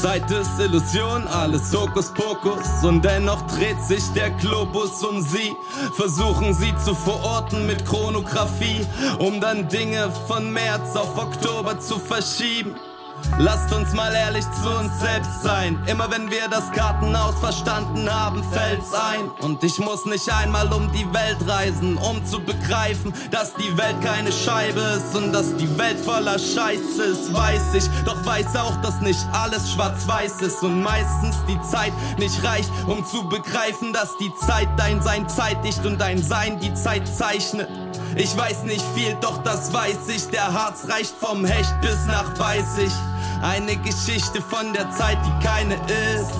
Zeit ist Illusion, alles Hokuspokus und dennoch dreht sich der Globus um sie. Versuchen sie zu verorten mit Chronografie, um dann Dinge von März auf Oktober zu verschieben. Lasst uns mal ehrlich zu uns selbst sein. Immer wenn wir das Kartenhaus verstanden haben, fällt's ein. Und ich muss nicht einmal um die Welt reisen, um zu begreifen, dass die Welt keine Scheibe ist und dass die Welt voller Scheiße ist, weiß ich. Doch weiß auch, dass nicht alles schwarz-weiß ist und meistens die Zeit nicht reicht, um zu begreifen, dass die Zeit dein Sein zeitigt und dein Sein die Zeit zeichnet. Ich weiß nicht viel, doch das weiß ich. Der Harz reicht vom Hecht bis nach Weißig. Eine Geschichte von der Zeit, die keine ist.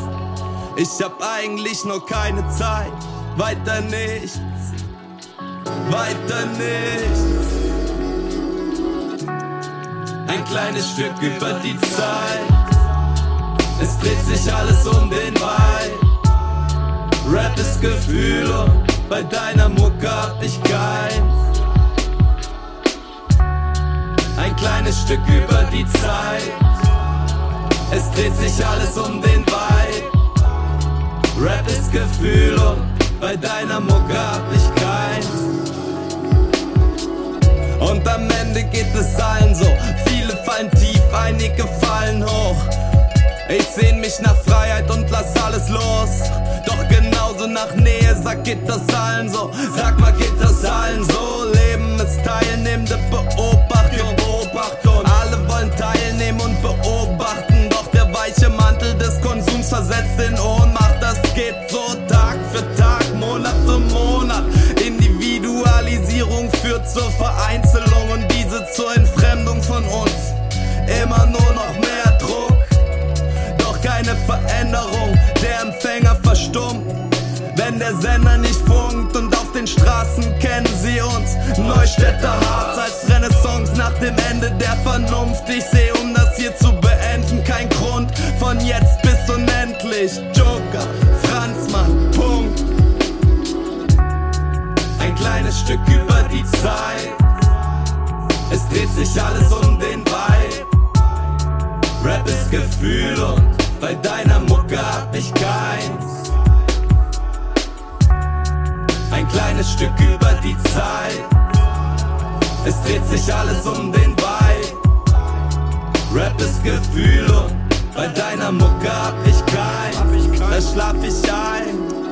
Ich hab eigentlich nur keine Zeit. Weiter nichts. Weiter nichts. Ein kleines Stück über die Zeit. Es dreht sich alles um den Wald. Rap ist Gefühl und bei deiner Mucke hab ich keins. Ein kleines Stück über die Zeit. Dreht sich alles um den Vibe. Rap ist Gefühl und bei deiner Mucke hab ich keins. Und am Ende geht es allen so. Viele fallen tief, einige fallen hoch. Ich sehn mich nach Freiheit und lass alles los. Doch genauso nach Nähe, sag geht das allen so. Sag mal, geht das allen so? Leben ist teilnehmende Mantel des Konsums versetzt in Ohnmacht. Das geht so Tag für Tag, Monat für Monat. Individualisierung führt zur Vereinzelung und diese zur Entfremdung von uns. Immer nur noch mehr Druck keine Veränderung. Der Empfänger verstummt, wenn der Sender nicht funkt und auf den Straßen kennen sie uns. Neustädter Harz als Renaissance nach dem Ende der Vernunft. Ich sehe, Joker, Franzmann, Punkt. Ein kleines Stück über die Zeit. Es dreht sich alles um den Vibe. Rap ist Gefühl und bei deiner Mucke hab ich keins. Ein kleines Stück über die Zeit. Es dreht sich alles um den Vibe. Rap ist Gefühl und bei deiner Mucke hab ich keins. Da schlaf ich ein.